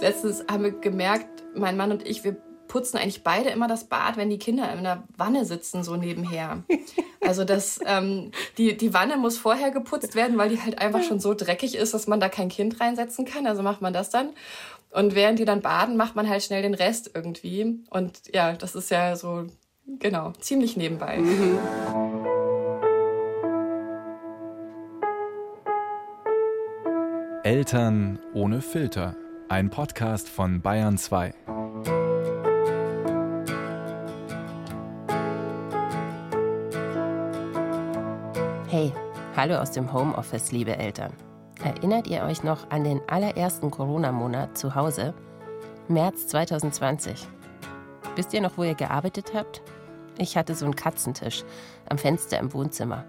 letztens haben wir gemerkt, mein Mann und ich, wir putzen eigentlich beide immer das Bad, wenn die Kinder in der Wanne sitzen, so nebenher. Also das, ähm, die, die Wanne muss vorher geputzt werden, weil die halt einfach schon so dreckig ist, dass man da kein Kind reinsetzen kann. Also macht man das dann. Und während die dann baden, macht man halt schnell den Rest irgendwie. Und ja, das ist ja so, genau, ziemlich nebenbei. Mhm. Eltern ohne Filter. Ein Podcast von Bayern 2. Hey, hallo aus dem Homeoffice, liebe Eltern. Erinnert ihr euch noch an den allerersten Corona-Monat zu Hause? März 2020. Wisst ihr noch, wo ihr gearbeitet habt? Ich hatte so einen Katzentisch am Fenster im Wohnzimmer.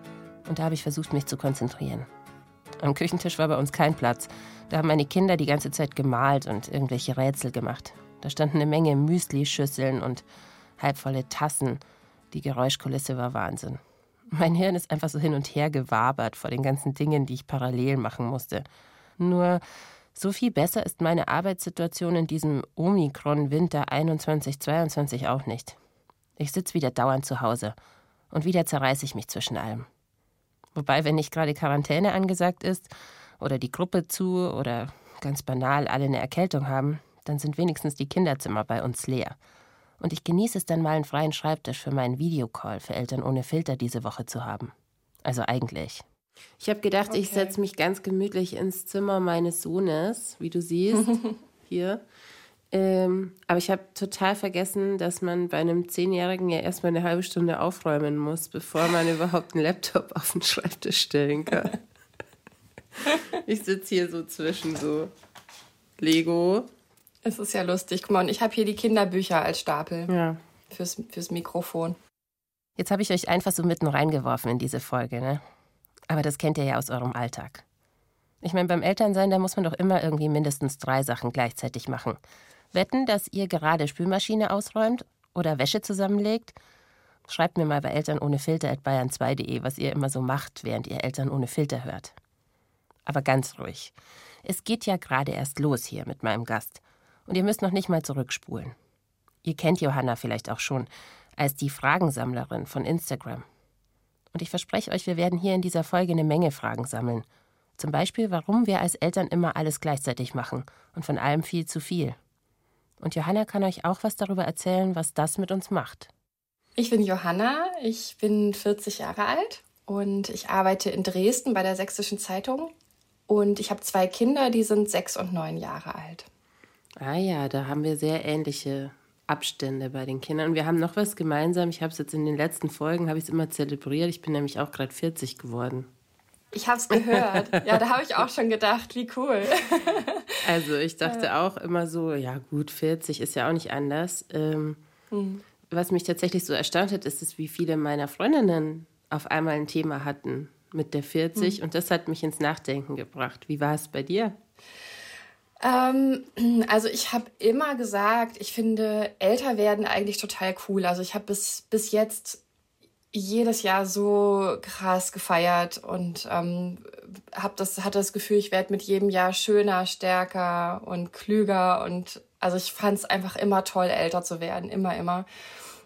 Und da habe ich versucht, mich zu konzentrieren. Am Küchentisch war bei uns kein Platz. Da haben meine Kinder die ganze Zeit gemalt und irgendwelche Rätsel gemacht. Da standen eine Menge Müsli-Schüsseln und halbvolle Tassen. Die Geräuschkulisse war Wahnsinn. Mein Hirn ist einfach so hin und her gewabert vor den ganzen Dingen, die ich parallel machen musste. Nur so viel besser ist meine Arbeitssituation in diesem Omikron-Winter 21-22 auch nicht. Ich sitze wieder dauernd zu Hause und wieder zerreiße ich mich zwischen allem. Wobei, wenn nicht gerade Quarantäne angesagt ist oder die Gruppe zu oder ganz banal alle eine Erkältung haben, dann sind wenigstens die Kinderzimmer bei uns leer. Und ich genieße es dann mal einen freien Schreibtisch für meinen Videocall für Eltern ohne Filter diese Woche zu haben. Also eigentlich. Ich habe gedacht, okay. ich setze mich ganz gemütlich ins Zimmer meines Sohnes, wie du siehst, hier. Ähm, aber ich habe total vergessen, dass man bei einem Zehnjährigen ja erstmal eine halbe Stunde aufräumen muss, bevor man überhaupt einen Laptop auf den Schreibtisch stellen kann. ich sitze hier so zwischen so Lego. Es ist ja lustig. Guck mal, und ich habe hier die Kinderbücher als Stapel ja. fürs, fürs Mikrofon. Jetzt habe ich euch einfach so mitten reingeworfen in diese Folge, ne? Aber das kennt ihr ja aus eurem Alltag. Ich meine, beim Elternsein, da muss man doch immer irgendwie mindestens drei Sachen gleichzeitig machen. Wetten, dass ihr gerade Spülmaschine ausräumt oder Wäsche zusammenlegt? Schreibt mir mal bei Eltern ohne Filter at bayern2.de, was ihr immer so macht, während ihr Eltern ohne Filter hört. Aber ganz ruhig. Es geht ja gerade erst los hier mit meinem Gast. Und ihr müsst noch nicht mal zurückspulen. Ihr kennt Johanna vielleicht auch schon als die Fragensammlerin von Instagram. Und ich verspreche euch, wir werden hier in dieser Folge eine Menge Fragen sammeln. Zum Beispiel, warum wir als Eltern immer alles gleichzeitig machen und von allem viel zu viel. Und Johanna kann euch auch was darüber erzählen, was das mit uns macht. Ich bin Johanna, ich bin 40 Jahre alt und ich arbeite in Dresden bei der Sächsischen Zeitung. Und ich habe zwei Kinder, die sind sechs und neun Jahre alt. Ah ja, da haben wir sehr ähnliche Abstände bei den Kindern. Und wir haben noch was gemeinsam. Ich habe es jetzt in den letzten Folgen, habe ich es immer zelebriert. Ich bin nämlich auch gerade 40 geworden. Ich habe es gehört. ja, da habe ich auch schon gedacht, wie cool. also ich dachte auch immer so, ja gut, 40 ist ja auch nicht anders. Ähm, mhm. Was mich tatsächlich so erstaunt hat, ist, dass wie viele meiner Freundinnen auf einmal ein Thema hatten mit der 40 mhm. und das hat mich ins Nachdenken gebracht. Wie war es bei dir? Ähm, also ich habe immer gesagt, ich finde älter werden eigentlich total cool. Also ich habe bis, bis jetzt jedes Jahr so krass gefeiert und ähm, hab das, hatte das Gefühl, ich werde mit jedem Jahr schöner, stärker und klüger und also ich fand es einfach immer toll, älter zu werden, immer, immer.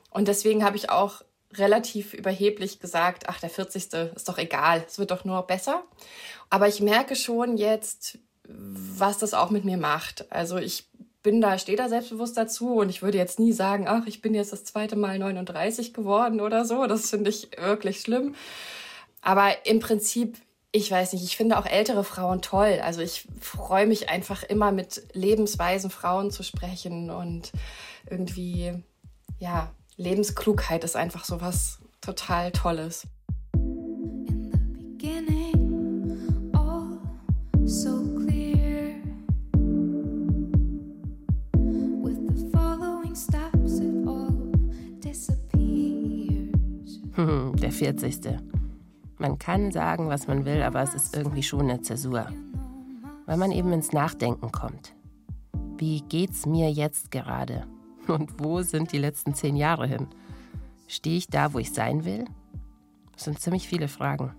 Und deswegen habe ich auch relativ überheblich gesagt, ach, der 40. ist doch egal, es wird doch nur besser. Aber ich merke schon jetzt, was das auch mit mir macht. Also ich bin da, stehe da selbstbewusst dazu und ich würde jetzt nie sagen, ach, ich bin jetzt das zweite Mal 39 geworden oder so. Das finde ich wirklich schlimm. Aber im Prinzip, ich weiß nicht, ich finde auch ältere Frauen toll. Also ich freue mich einfach immer mit lebensweisen Frauen zu sprechen und irgendwie, ja, Lebensklugheit ist einfach so was total Tolles. Der 40. Man kann sagen, was man will, aber es ist irgendwie schon eine Zäsur. Weil man eben ins Nachdenken kommt. Wie geht's mir jetzt gerade? Und wo sind die letzten zehn Jahre hin? Stehe ich da, wo ich sein will? Das sind ziemlich viele Fragen.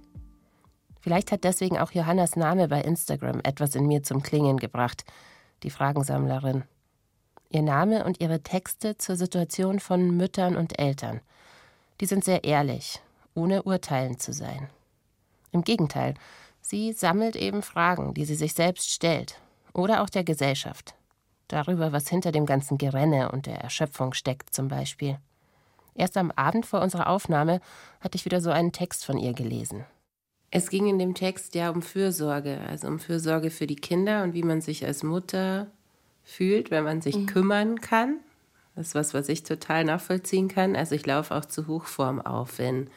Vielleicht hat deswegen auch Johannas Name bei Instagram etwas in mir zum Klingen gebracht. die Fragensammlerin. Ihr Name und ihre Texte zur Situation von Müttern und Eltern. Die sind sehr ehrlich, ohne urteilend zu sein. Im Gegenteil, sie sammelt eben Fragen, die sie sich selbst stellt oder auch der Gesellschaft. Darüber, was hinter dem ganzen Gerenne und der Erschöpfung steckt zum Beispiel. Erst am Abend vor unserer Aufnahme hatte ich wieder so einen Text von ihr gelesen. Es ging in dem Text ja um Fürsorge, also um Fürsorge für die Kinder und wie man sich als Mutter fühlt, wenn man sich mhm. kümmern kann. Das ist was, was ich total nachvollziehen kann. Also ich laufe auch zu Hochform auf, wenn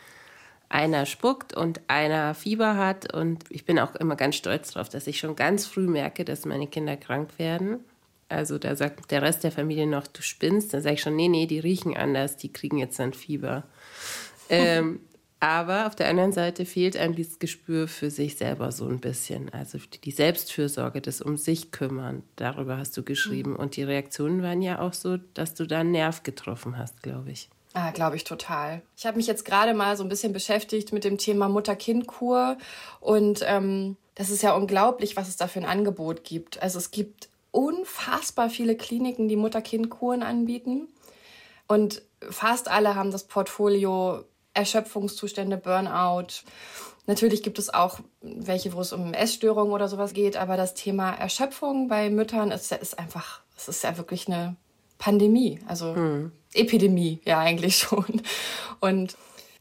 einer spuckt und einer Fieber hat. Und ich bin auch immer ganz stolz darauf, dass ich schon ganz früh merke, dass meine Kinder krank werden. Also da sagt der Rest der Familie noch, du spinnst. Dann sage ich schon, nee, nee, die riechen anders, die kriegen jetzt ein Fieber. ähm, aber auf der anderen Seite fehlt einem dieses Gespür für sich selber so ein bisschen. Also die Selbstfürsorge, das um sich kümmern, darüber hast du geschrieben. Und die Reaktionen waren ja auch so, dass du da einen Nerv getroffen hast, glaube ich. Ah, glaube ich total. Ich habe mich jetzt gerade mal so ein bisschen beschäftigt mit dem Thema Mutter-Kind-Kur und ähm, das ist ja unglaublich, was es da für ein Angebot gibt. Also es gibt unfassbar viele Kliniken, die Mutter-Kind-Kuren anbieten und fast alle haben das Portfolio Erschöpfungszustände, Burnout. Natürlich gibt es auch welche, wo es um Essstörungen oder sowas geht, aber das Thema Erschöpfung bei Müttern ist, ist einfach, es ist ja wirklich eine Pandemie, also hm. Epidemie, ja eigentlich schon. Und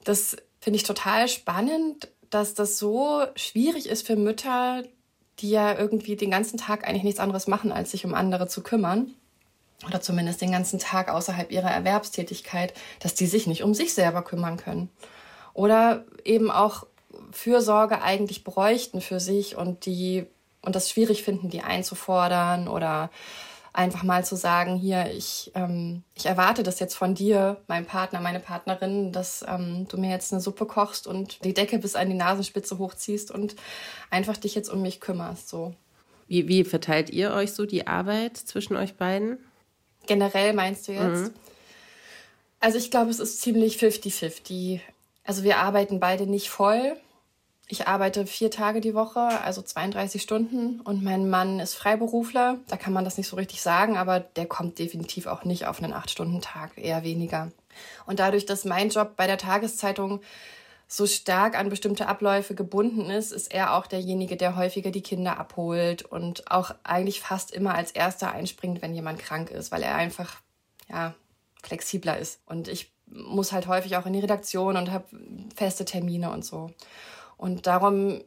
das finde ich total spannend, dass das so schwierig ist für Mütter, die ja irgendwie den ganzen Tag eigentlich nichts anderes machen, als sich um andere zu kümmern. Oder zumindest den ganzen Tag außerhalb ihrer Erwerbstätigkeit, dass die sich nicht um sich selber kümmern können. Oder eben auch Fürsorge eigentlich bräuchten für sich und die und das schwierig finden, die einzufordern oder einfach mal zu sagen, hier, ich, ähm, ich erwarte das jetzt von dir, mein Partner, meine Partnerin, dass ähm, du mir jetzt eine Suppe kochst und die Decke bis an die Nasenspitze hochziehst und einfach dich jetzt um mich kümmerst. So. Wie, wie verteilt ihr euch so die Arbeit zwischen euch beiden? Generell meinst du jetzt? Mhm. Also ich glaube, es ist ziemlich 50-50. Also wir arbeiten beide nicht voll. Ich arbeite vier Tage die Woche, also 32 Stunden. Und mein Mann ist Freiberufler. Da kann man das nicht so richtig sagen, aber der kommt definitiv auch nicht auf einen Acht-Stunden-Tag, eher weniger. Und dadurch, dass mein Job bei der Tageszeitung so stark an bestimmte Abläufe gebunden ist, ist er auch derjenige, der häufiger die Kinder abholt und auch eigentlich fast immer als erster einspringt, wenn jemand krank ist, weil er einfach ja flexibler ist. Und ich muss halt häufig auch in die Redaktion und habe feste Termine und so. Und darum,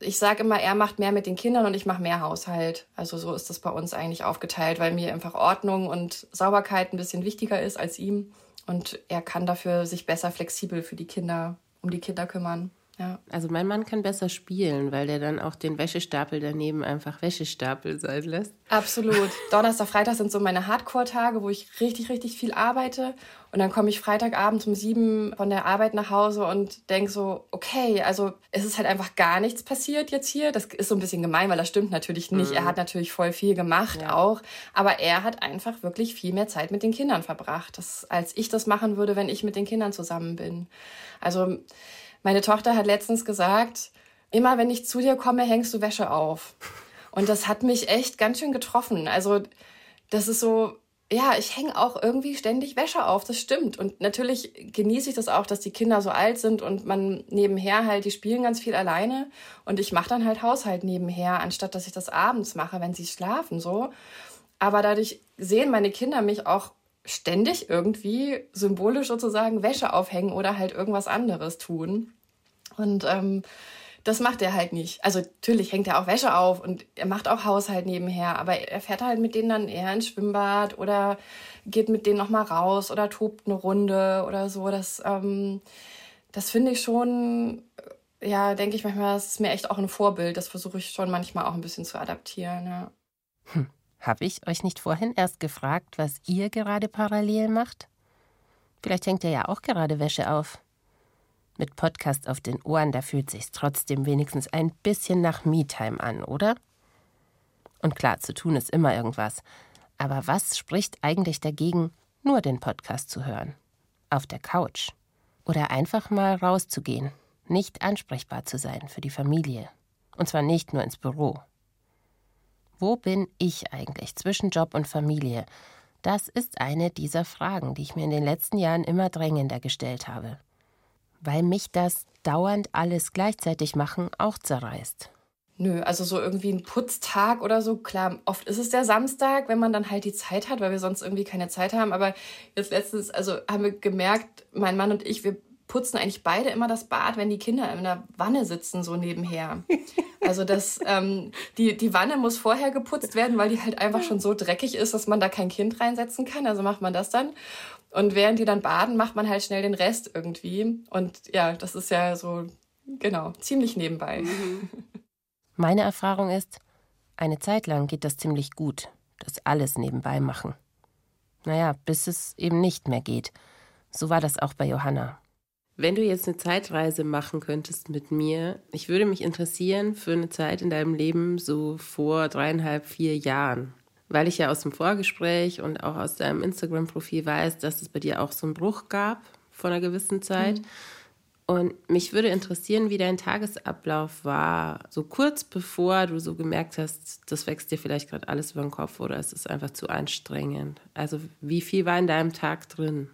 ich sage immer, er macht mehr mit den Kindern und ich mache mehr Haushalt. Also so ist das bei uns eigentlich aufgeteilt, weil mir einfach Ordnung und Sauberkeit ein bisschen wichtiger ist als ihm. Und er kann dafür sich besser flexibel für die Kinder, um die Kinder kümmern. Ja. Also mein Mann kann besser spielen, weil der dann auch den Wäschestapel daneben einfach Wäschestapel sein lässt. Absolut. Donnerstag, Freitag sind so meine Hardcore-Tage, wo ich richtig, richtig viel arbeite. Und dann komme ich Freitagabend um sieben von der Arbeit nach Hause und denke so, okay, also es ist halt einfach gar nichts passiert jetzt hier. Das ist so ein bisschen gemein, weil das stimmt natürlich nicht. Mhm. Er hat natürlich voll viel gemacht ja. auch. Aber er hat einfach wirklich viel mehr Zeit mit den Kindern verbracht, das, als ich das machen würde, wenn ich mit den Kindern zusammen bin. Also meine Tochter hat letztens gesagt, immer wenn ich zu dir komme, hängst du Wäsche auf. Und das hat mich echt ganz schön getroffen. Also das ist so, ja, ich hänge auch irgendwie ständig Wäsche auf, das stimmt. Und natürlich genieße ich das auch, dass die Kinder so alt sind und man nebenher halt, die spielen ganz viel alleine und ich mache dann halt Haushalt nebenher, anstatt dass ich das abends mache, wenn sie schlafen so. Aber dadurch sehen meine Kinder mich auch ständig irgendwie symbolisch sozusagen Wäsche aufhängen oder halt irgendwas anderes tun. Und ähm, das macht er halt nicht. Also natürlich hängt er auch Wäsche auf und er macht auch Haushalt nebenher, aber er fährt halt mit denen dann eher ins Schwimmbad oder geht mit denen nochmal raus oder tobt eine Runde oder so. Das, ähm, das finde ich schon, ja, denke ich manchmal, das ist mir echt auch ein Vorbild. Das versuche ich schon manchmal auch ein bisschen zu adaptieren, ja. Hm. Habe ich euch nicht vorhin erst gefragt, was ihr gerade parallel macht? Vielleicht hängt ihr ja auch gerade Wäsche auf. Mit Podcast auf den Ohren, da fühlt sich's trotzdem wenigstens ein bisschen nach Me-Time an, oder? Und klar, zu tun ist immer irgendwas. Aber was spricht eigentlich dagegen, nur den Podcast zu hören? Auf der Couch. Oder einfach mal rauszugehen, nicht ansprechbar zu sein für die Familie. Und zwar nicht nur ins Büro. Wo bin ich eigentlich zwischen Job und Familie? Das ist eine dieser Fragen, die ich mir in den letzten Jahren immer drängender gestellt habe. Weil mich das dauernd alles gleichzeitig machen auch zerreißt. Nö, also so irgendwie ein Putztag oder so. Klar, oft ist es der Samstag, wenn man dann halt die Zeit hat, weil wir sonst irgendwie keine Zeit haben. Aber jetzt letztens, also haben wir gemerkt, mein Mann und ich, wir putzen eigentlich beide immer das Bad, wenn die Kinder in der Wanne sitzen, so nebenher. Also das, ähm, die, die Wanne muss vorher geputzt werden, weil die halt einfach schon so dreckig ist, dass man da kein Kind reinsetzen kann. Also macht man das dann. Und während die dann baden, macht man halt schnell den Rest irgendwie. Und ja, das ist ja so, genau, ziemlich nebenbei. Meine Erfahrung ist, eine Zeit lang geht das ziemlich gut, das alles nebenbei machen. Naja, bis es eben nicht mehr geht. So war das auch bei Johanna. Wenn du jetzt eine Zeitreise machen könntest mit mir, ich würde mich interessieren für eine Zeit in deinem Leben so vor dreieinhalb, vier Jahren. Weil ich ja aus dem Vorgespräch und auch aus deinem Instagram-Profil weiß, dass es bei dir auch so einen Bruch gab vor einer gewissen Zeit. Mhm. Und mich würde interessieren, wie dein Tagesablauf war, so kurz bevor du so gemerkt hast, das wächst dir vielleicht gerade alles über den Kopf oder es ist einfach zu anstrengend. Also wie viel war in deinem Tag drin?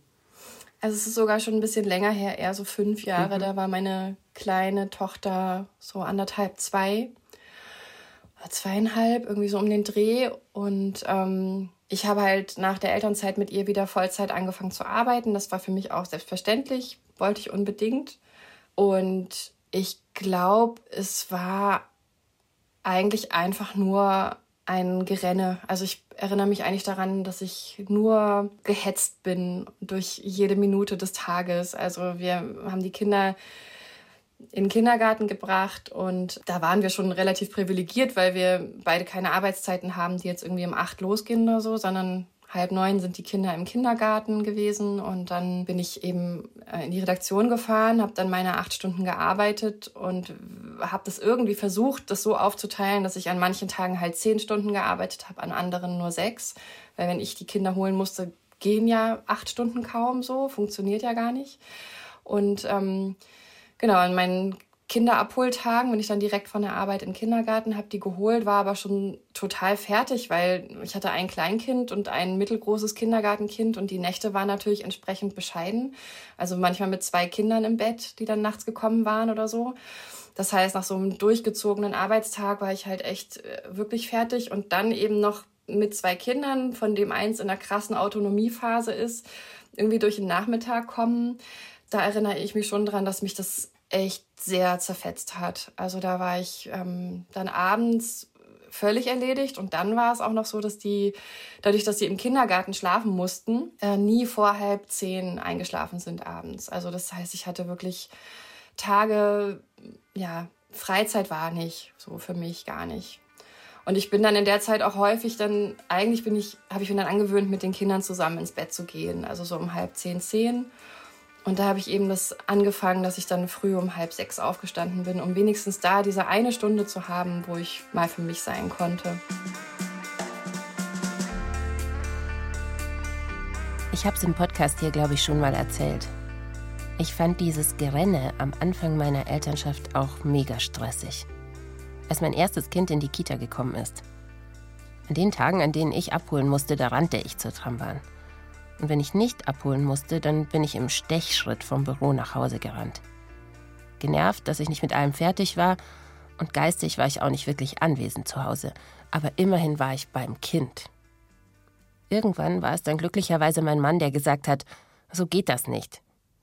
Also es ist sogar schon ein bisschen länger her, eher so fünf Jahre. Mhm. Da war meine kleine Tochter so anderthalb, zwei, zweieinhalb, irgendwie so um den Dreh. Und ähm, ich habe halt nach der Elternzeit mit ihr wieder Vollzeit angefangen zu arbeiten. Das war für mich auch selbstverständlich, wollte ich unbedingt. Und ich glaube, es war eigentlich einfach nur ein Gerenne. Also ich erinnere mich eigentlich daran, dass ich nur gehetzt bin durch jede Minute des Tages. Also wir haben die Kinder in den Kindergarten gebracht und da waren wir schon relativ privilegiert, weil wir beide keine Arbeitszeiten haben, die jetzt irgendwie um acht losgehen oder so, sondern halb neun sind die Kinder im Kindergarten gewesen und dann bin ich eben äh, in die Redaktion gefahren, habe dann meine acht Stunden gearbeitet und habe das irgendwie versucht, das so aufzuteilen, dass ich an manchen Tagen halt zehn Stunden gearbeitet habe, an anderen nur sechs, weil wenn ich die Kinder holen musste, gehen ja acht Stunden kaum so, funktioniert ja gar nicht. Und ähm, genau, an meinen Kinderabholtagen, wenn ich dann direkt von der Arbeit im Kindergarten habe die geholt, war aber schon total fertig, weil ich hatte ein Kleinkind und ein mittelgroßes Kindergartenkind und die Nächte waren natürlich entsprechend bescheiden. Also manchmal mit zwei Kindern im Bett, die dann nachts gekommen waren oder so. Das heißt, nach so einem durchgezogenen Arbeitstag war ich halt echt äh, wirklich fertig und dann eben noch mit zwei Kindern, von dem eins in einer krassen Autonomiephase ist, irgendwie durch den Nachmittag kommen. Da erinnere ich mich schon dran, dass mich das echt sehr zerfetzt hat. Also da war ich ähm, dann abends völlig erledigt und dann war es auch noch so, dass die, dadurch, dass sie im Kindergarten schlafen mussten, äh, nie vor halb zehn eingeschlafen sind abends. Also das heißt, ich hatte wirklich Tage, ja, Freizeit war nicht so für mich gar nicht. Und ich bin dann in der Zeit auch häufig dann, eigentlich bin ich, habe ich mir dann angewöhnt, mit den Kindern zusammen ins Bett zu gehen. Also so um halb zehn, zehn. Und da habe ich eben das angefangen, dass ich dann früh um halb sechs aufgestanden bin, um wenigstens da diese eine Stunde zu haben, wo ich mal für mich sein konnte. Ich habe es im Podcast hier, glaube ich, schon mal erzählt. Ich fand dieses Gerenne am Anfang meiner Elternschaft auch mega stressig. Als mein erstes Kind in die Kita gekommen ist. An den Tagen, an denen ich abholen musste, da rannte ich zur Trambahn. Und wenn ich nicht abholen musste, dann bin ich im Stechschritt vom Büro nach Hause gerannt. Genervt, dass ich nicht mit allem fertig war und geistig war ich auch nicht wirklich anwesend zu Hause, aber immerhin war ich beim Kind. Irgendwann war es dann glücklicherweise mein Mann, der gesagt hat, so geht das nicht.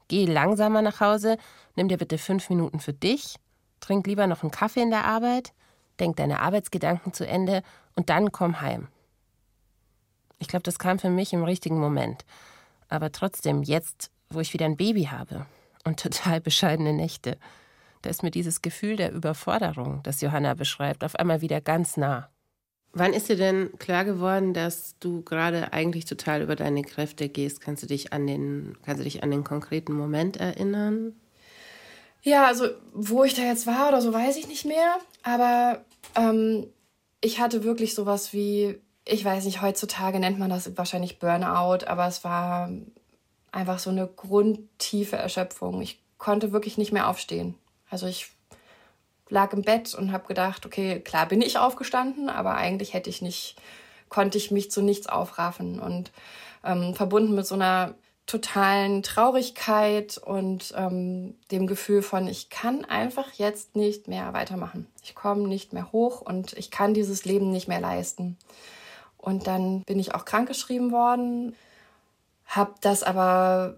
Geh langsamer nach Hause, nimm dir bitte fünf Minuten für dich, trink lieber noch einen Kaffee in der Arbeit, denk deine Arbeitsgedanken zu Ende und dann komm heim. Ich glaube, das kam für mich im richtigen Moment. Aber trotzdem, jetzt, wo ich wieder ein Baby habe und total bescheidene Nächte, da ist mir dieses Gefühl der Überforderung, das Johanna beschreibt, auf einmal wieder ganz nah. Wann ist dir denn klar geworden, dass du gerade eigentlich total über deine Kräfte gehst? Kannst du dich an den, kannst du dich an den konkreten Moment erinnern? Ja, also wo ich da jetzt war oder so, weiß ich nicht mehr. Aber ähm, ich hatte wirklich sowas wie ich weiß nicht, heutzutage nennt man das wahrscheinlich Burnout, aber es war einfach so eine grundtiefe Erschöpfung. Ich konnte wirklich nicht mehr aufstehen. Also ich lag im Bett und habe gedacht, okay, klar bin ich aufgestanden, aber eigentlich hätte ich nicht, konnte ich mich zu nichts aufraffen und ähm, verbunden mit so einer totalen Traurigkeit und ähm, dem Gefühl von, ich kann einfach jetzt nicht mehr weitermachen. Ich komme nicht mehr hoch und ich kann dieses Leben nicht mehr leisten. Und dann bin ich auch krankgeschrieben worden, habe das aber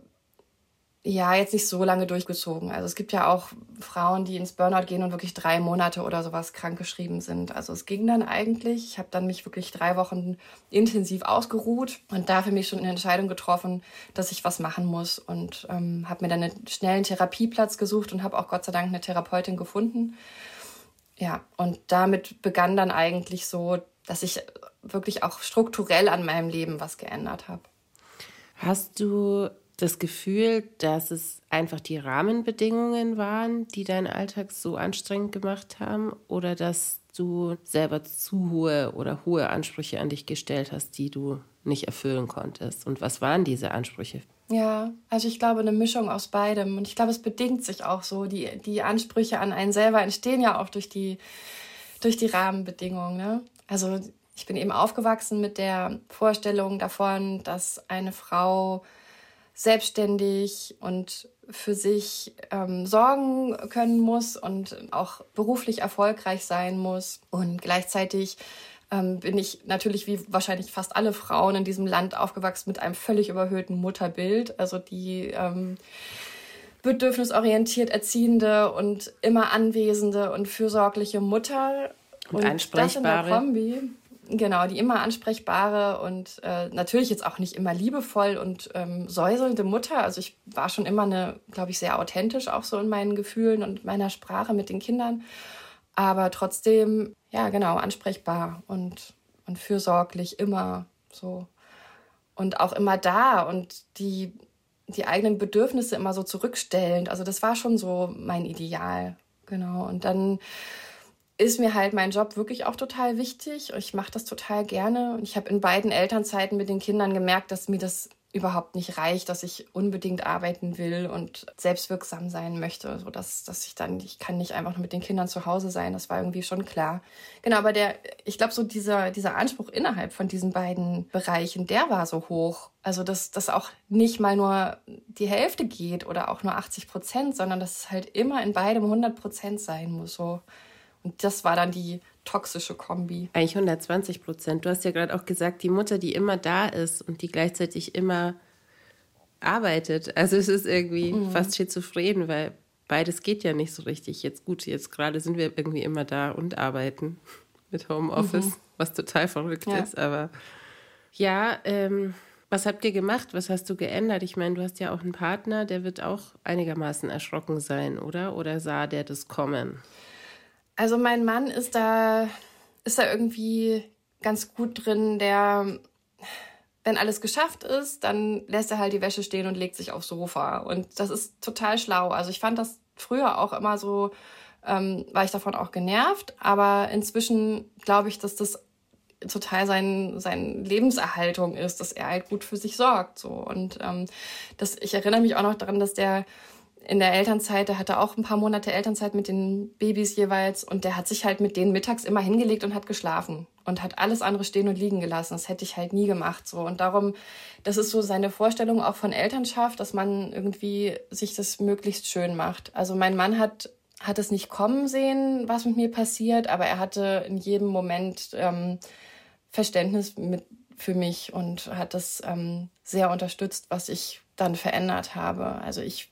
ja, jetzt nicht so lange durchgezogen. Also es gibt ja auch Frauen, die ins Burnout gehen und wirklich drei Monate oder sowas krankgeschrieben sind. Also es ging dann eigentlich. Ich habe dann mich wirklich drei Wochen intensiv ausgeruht und da für mich schon eine Entscheidung getroffen, dass ich was machen muss und ähm, habe mir dann einen schnellen Therapieplatz gesucht und habe auch Gott sei Dank eine Therapeutin gefunden. Ja, und damit begann dann eigentlich so, dass ich wirklich auch strukturell an meinem Leben was geändert habe. Hast du das Gefühl, dass es einfach die Rahmenbedingungen waren, die deinen Alltag so anstrengend gemacht haben oder dass du selber zu hohe oder hohe Ansprüche an dich gestellt hast, die du nicht erfüllen konntest? Und was waren diese Ansprüche? Ja, also ich glaube eine Mischung aus beidem. Und ich glaube, es bedingt sich auch so. Die, die Ansprüche an einen selber entstehen ja auch durch die, durch die Rahmenbedingungen. Ne? Also ich bin eben aufgewachsen mit der Vorstellung davon, dass eine Frau selbstständig und für sich ähm, sorgen können muss und auch beruflich erfolgreich sein muss. Und gleichzeitig ähm, bin ich natürlich wie wahrscheinlich fast alle Frauen in diesem Land aufgewachsen mit einem völlig überhöhten Mutterbild. Also die ähm, bedürfnisorientiert erziehende und immer anwesende und fürsorgliche Mutter. Und, und ansprechbare. Das in der Kombi Genau, die immer ansprechbare und äh, natürlich jetzt auch nicht immer liebevoll und ähm, säuselnde Mutter. Also ich war schon immer eine, glaube ich, sehr authentisch auch so in meinen Gefühlen und meiner Sprache mit den Kindern. Aber trotzdem, ja, genau, ansprechbar und, und fürsorglich immer so. Und auch immer da und die, die eigenen Bedürfnisse immer so zurückstellend. Also das war schon so mein Ideal. Genau. Und dann ist mir halt mein Job wirklich auch total wichtig. Ich mache das total gerne. Und ich habe in beiden Elternzeiten mit den Kindern gemerkt, dass mir das überhaupt nicht reicht, dass ich unbedingt arbeiten will und selbstwirksam sein möchte, so dass, dass ich dann, ich kann nicht einfach nur mit den Kindern zu Hause sein. Das war irgendwie schon klar. Genau, aber der, ich glaube, so dieser, dieser Anspruch innerhalb von diesen beiden Bereichen, der war so hoch. Also, dass das auch nicht mal nur die Hälfte geht oder auch nur 80 Prozent, sondern dass es halt immer in beidem 100 Prozent sein muss, so. Und das war dann die toxische Kombi. Eigentlich 120 Prozent. Du hast ja gerade auch gesagt, die Mutter, die immer da ist und die gleichzeitig immer arbeitet. Also es ist irgendwie mhm. fast schizophren, weil beides geht ja nicht so richtig. Jetzt gut, jetzt gerade sind wir irgendwie immer da und arbeiten mit Homeoffice, mhm. was total verrückt ja. ist. Aber ja, ähm, was habt ihr gemacht? Was hast du geändert? Ich meine, du hast ja auch einen Partner, der wird auch einigermaßen erschrocken sein, oder? Oder sah der das kommen? Also mein Mann ist da, ist da irgendwie ganz gut drin, der, wenn alles geschafft ist, dann lässt er halt die Wäsche stehen und legt sich aufs Sofa. Und das ist total schlau. Also ich fand das früher auch immer so, ähm, war ich davon auch genervt. Aber inzwischen glaube ich, dass das total sein, sein Lebenserhaltung ist, dass er halt gut für sich sorgt. So. Und ähm, das, ich erinnere mich auch noch daran, dass der in der Elternzeit, der hatte auch ein paar Monate Elternzeit mit den Babys jeweils und der hat sich halt mit denen mittags immer hingelegt und hat geschlafen und hat alles andere stehen und liegen gelassen. Das hätte ich halt nie gemacht so und darum, das ist so seine Vorstellung auch von Elternschaft, dass man irgendwie sich das möglichst schön macht. Also mein Mann hat hat es nicht kommen sehen, was mit mir passiert, aber er hatte in jedem Moment ähm, Verständnis mit für mich und hat das ähm, sehr unterstützt, was ich dann verändert habe. Also ich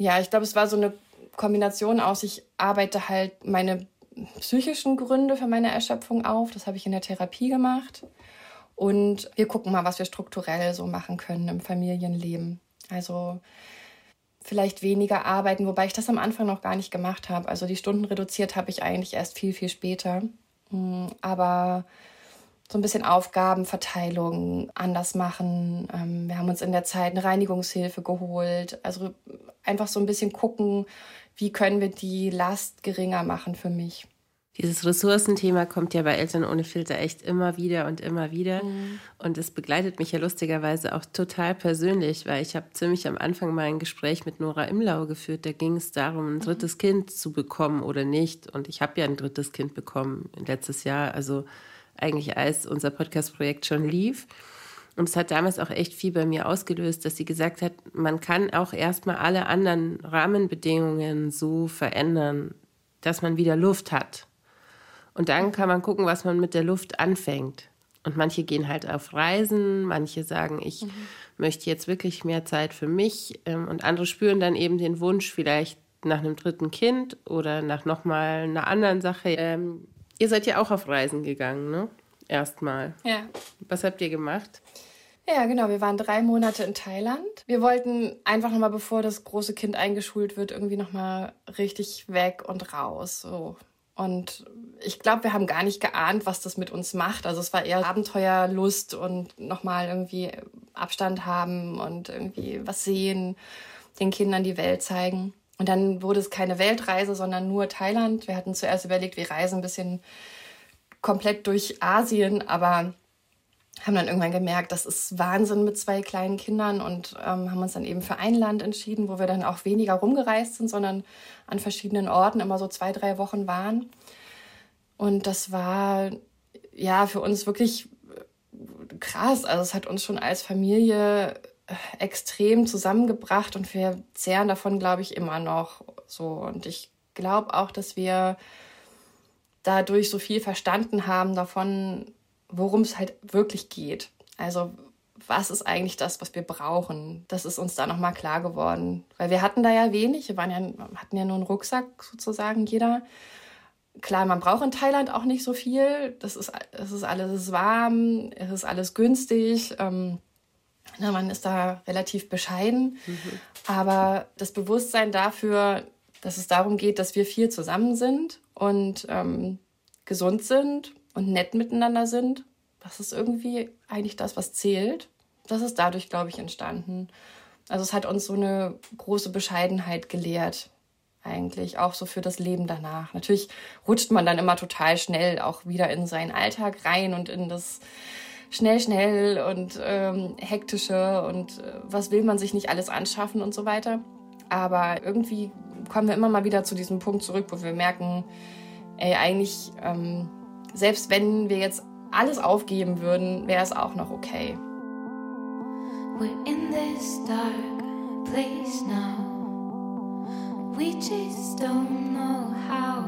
ja, ich glaube, es war so eine Kombination aus, ich arbeite halt meine psychischen Gründe für meine Erschöpfung auf. Das habe ich in der Therapie gemacht. Und wir gucken mal, was wir strukturell so machen können im Familienleben. Also vielleicht weniger arbeiten, wobei ich das am Anfang noch gar nicht gemacht habe. Also die Stunden reduziert habe ich eigentlich erst viel, viel später. Hm, aber so ein bisschen Aufgabenverteilung anders machen. Ähm, wir haben uns in der Zeit eine Reinigungshilfe geholt. Also einfach so ein bisschen gucken, wie können wir die Last geringer machen für mich. Dieses Ressourcenthema kommt ja bei Eltern ohne Filter echt immer wieder und immer wieder. Mhm. Und es begleitet mich ja lustigerweise auch total persönlich, weil ich habe ziemlich am Anfang mal ein Gespräch mit Nora Imlau geführt. Da ging es darum, ein mhm. drittes mhm. Kind zu bekommen oder nicht. Und ich habe ja ein drittes Kind bekommen letztes Jahr, also eigentlich als unser Podcast-Projekt schon lief. Und es hat damals auch echt viel bei mir ausgelöst, dass sie gesagt hat, man kann auch erstmal alle anderen Rahmenbedingungen so verändern, dass man wieder Luft hat. Und dann kann man gucken, was man mit der Luft anfängt. Und manche gehen halt auf Reisen, manche sagen, ich mhm. möchte jetzt wirklich mehr Zeit für mich. Ähm, und andere spüren dann eben den Wunsch vielleicht nach einem dritten Kind oder nach nochmal einer anderen Sache. Ihr seid ja auch auf Reisen gegangen, ne? Erstmal. Ja. Was habt ihr gemacht? Ja, genau. Wir waren drei Monate in Thailand. Wir wollten einfach nochmal, bevor das große Kind eingeschult wird, irgendwie nochmal richtig weg und raus. So. Und ich glaube, wir haben gar nicht geahnt, was das mit uns macht. Also es war eher Abenteuerlust und nochmal irgendwie Abstand haben und irgendwie was sehen, den Kindern die Welt zeigen. Und dann wurde es keine Weltreise, sondern nur Thailand. Wir hatten zuerst überlegt, wir reisen ein bisschen komplett durch Asien, aber haben dann irgendwann gemerkt, das ist Wahnsinn mit zwei kleinen Kindern und ähm, haben uns dann eben für ein Land entschieden, wo wir dann auch weniger rumgereist sind, sondern an verschiedenen Orten immer so zwei, drei Wochen waren. Und das war ja für uns wirklich krass. Also es hat uns schon als Familie äh, extrem zusammengebracht und wir zehren davon, glaube ich, immer noch so. Und ich glaube auch, dass wir dadurch so viel verstanden haben davon, worum es halt wirklich geht. Also was ist eigentlich das, was wir brauchen? Das ist uns da nochmal klar geworden. Weil wir hatten da ja wenig, wir waren ja, hatten ja nur einen Rucksack sozusagen jeder. Klar, man braucht in Thailand auch nicht so viel. Das ist, das ist alles warm, es ist alles günstig. Ähm, na, man ist da relativ bescheiden. Mhm. Aber das Bewusstsein dafür, dass es darum geht, dass wir viel zusammen sind und ähm, gesund sind und nett miteinander sind, das ist irgendwie eigentlich das, was zählt. Das ist dadurch, glaube ich, entstanden. Also es hat uns so eine große Bescheidenheit gelehrt, eigentlich, auch so für das Leben danach. Natürlich rutscht man dann immer total schnell auch wieder in seinen Alltag rein und in das schnell, schnell und ähm, hektische und äh, was will man sich nicht alles anschaffen und so weiter. Aber irgendwie kommen wir immer mal wieder zu diesem Punkt zurück, wo wir merken, ey, eigentlich ähm, selbst wenn wir jetzt alles aufgeben würden, wäre es auch noch okay. We're in this dark place now. We just don't know how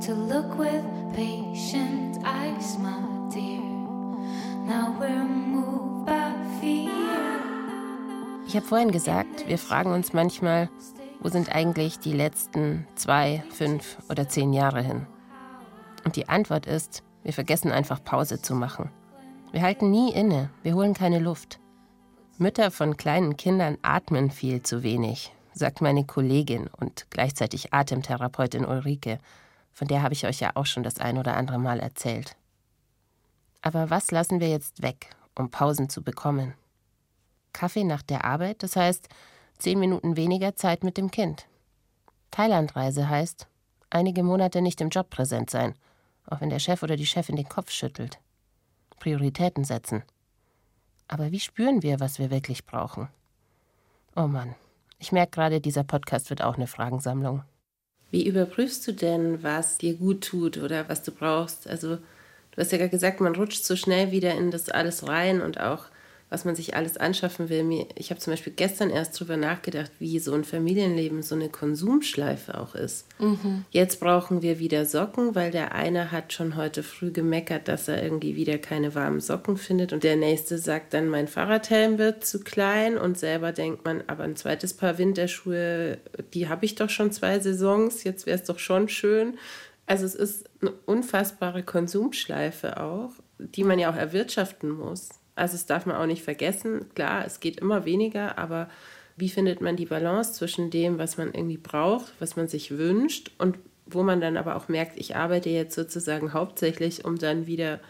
to look with patient eyes, my Ich habe vorhin gesagt, wir fragen uns manchmal, wo sind eigentlich die letzten zwei, fünf oder zehn Jahre hin? Und die Antwort ist, wir vergessen einfach Pause zu machen. Wir halten nie inne, wir holen keine Luft. Mütter von kleinen Kindern atmen viel zu wenig, sagt meine Kollegin und gleichzeitig Atemtherapeutin Ulrike, von der habe ich euch ja auch schon das ein oder andere Mal erzählt. Aber was lassen wir jetzt weg, um Pausen zu bekommen? Kaffee nach der Arbeit, das heißt zehn Minuten weniger Zeit mit dem Kind. Thailandreise heißt einige Monate nicht im Job präsent sein – auch wenn der Chef oder die Chefin den Kopf schüttelt. Prioritäten setzen. Aber wie spüren wir, was wir wirklich brauchen? Oh Mann, ich merke gerade, dieser Podcast wird auch eine Fragensammlung. Wie überprüfst du denn, was dir gut tut oder was du brauchst? Also, du hast ja gerade gesagt, man rutscht so schnell wieder in das alles rein und auch was man sich alles anschaffen will. Ich habe zum Beispiel gestern erst darüber nachgedacht, wie so ein Familienleben so eine Konsumschleife auch ist. Mhm. Jetzt brauchen wir wieder Socken, weil der eine hat schon heute früh gemeckert, dass er irgendwie wieder keine warmen Socken findet und der nächste sagt dann, mein Fahrradhelm wird zu klein und selber denkt man, aber ein zweites Paar Winterschuhe, die habe ich doch schon zwei Saisons, jetzt wäre es doch schon schön. Also es ist eine unfassbare Konsumschleife auch, die man ja auch erwirtschaften muss. Also das darf man auch nicht vergessen. Klar, es geht immer weniger, aber wie findet man die Balance zwischen dem, was man irgendwie braucht, was man sich wünscht und wo man dann aber auch merkt, ich arbeite jetzt sozusagen hauptsächlich, um dann wieder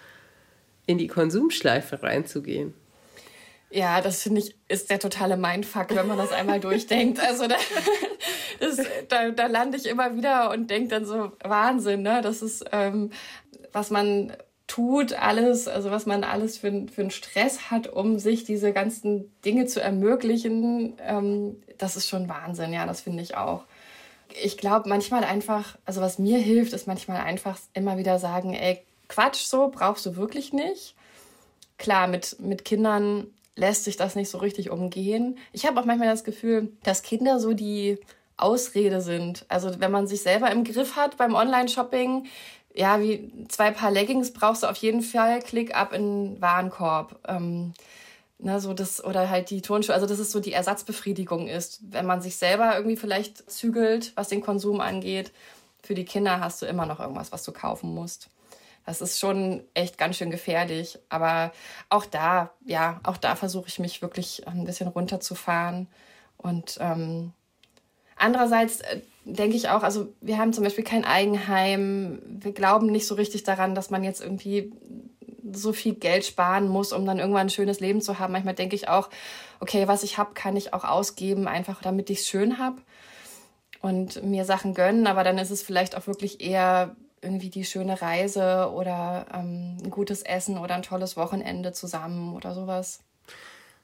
in die Konsumschleife reinzugehen. Ja, das finde ich ist der totale Mindfuck, wenn man das einmal durchdenkt. Also da, da, da lande ich immer wieder und denke dann so, Wahnsinn, ne? Das ist, ähm, was man tut, alles, also was man alles für, für einen Stress hat, um sich diese ganzen Dinge zu ermöglichen, ähm, das ist schon Wahnsinn, ja, das finde ich auch. Ich glaube manchmal einfach, also was mir hilft, ist manchmal einfach immer wieder sagen, ey, Quatsch, so brauchst du wirklich nicht. Klar, mit, mit Kindern lässt sich das nicht so richtig umgehen. Ich habe auch manchmal das Gefühl, dass Kinder so die Ausrede sind. Also wenn man sich selber im Griff hat beim Online-Shopping, ja, wie zwei Paar Leggings brauchst du auf jeden Fall, klick ab in Warenkorb. Ähm, ne, so das, oder halt die Turnschuhe, also das ist so die Ersatzbefriedigung ist. Wenn man sich selber irgendwie vielleicht zügelt, was den Konsum angeht, für die Kinder hast du immer noch irgendwas, was du kaufen musst. Das ist schon echt ganz schön gefährlich. Aber auch da, ja, auch da versuche ich mich wirklich ein bisschen runterzufahren. Und ähm, andererseits äh, denke ich auch, also wir haben zum Beispiel kein Eigenheim. Wir glauben nicht so richtig daran, dass man jetzt irgendwie so viel Geld sparen muss, um dann irgendwann ein schönes Leben zu haben. Manchmal denke ich auch, okay, was ich habe, kann ich auch ausgeben, einfach damit ich es schön habe und mir Sachen gönnen. Aber dann ist es vielleicht auch wirklich eher irgendwie die schöne Reise oder ähm, ein gutes Essen oder ein tolles Wochenende zusammen oder sowas.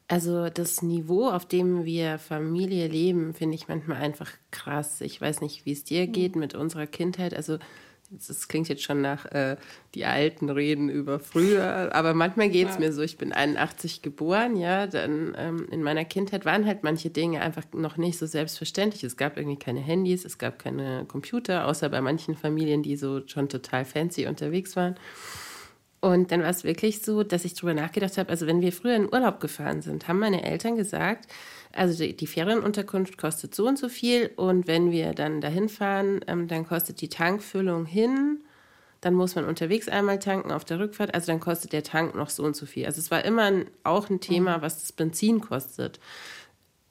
Also das Niveau, auf dem wir Familie leben, finde ich manchmal einfach krass. Ich weiß nicht, wie es dir hm. geht mit unserer Kindheit. Also das klingt jetzt schon nach äh, die alten Reden über früher, aber manchmal geht es ja. mir so, ich bin 81 geboren, ja, dann ähm, in meiner Kindheit waren halt manche Dinge einfach noch nicht so selbstverständlich. Es gab irgendwie keine Handys, es gab keine Computer, außer bei manchen Familien, die so schon total fancy unterwegs waren. Und dann war es wirklich so, dass ich darüber nachgedacht habe, also wenn wir früher in Urlaub gefahren sind, haben meine Eltern gesagt, also die, die Ferienunterkunft kostet so und so viel und wenn wir dann dahin fahren, ähm, dann kostet die Tankfüllung hin, dann muss man unterwegs einmal tanken auf der Rückfahrt, also dann kostet der Tank noch so und so viel. Also es war immer ein, auch ein Thema, mhm. was das Benzin kostet.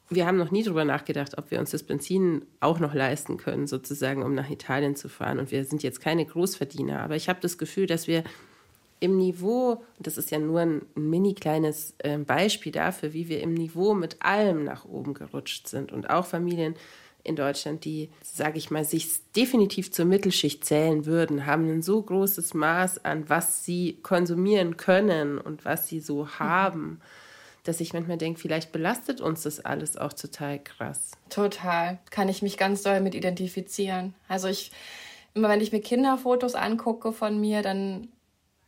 Wir haben noch nie darüber nachgedacht, ob wir uns das Benzin auch noch leisten können, sozusagen, um nach Italien zu fahren. Und wir sind jetzt keine Großverdiener, aber ich habe das Gefühl, dass wir im Niveau, das ist ja nur ein mini kleines äh, Beispiel dafür, wie wir im Niveau mit allem nach oben gerutscht sind und auch Familien in Deutschland, die, sage ich mal, sich definitiv zur Mittelschicht zählen würden, haben ein so großes Maß an, was sie konsumieren können und was sie so mhm. haben, dass ich manchmal denke, vielleicht belastet uns das alles auch total krass. Total. Kann ich mich ganz doll mit identifizieren. Also ich, immer wenn ich mir Kinderfotos angucke von mir, dann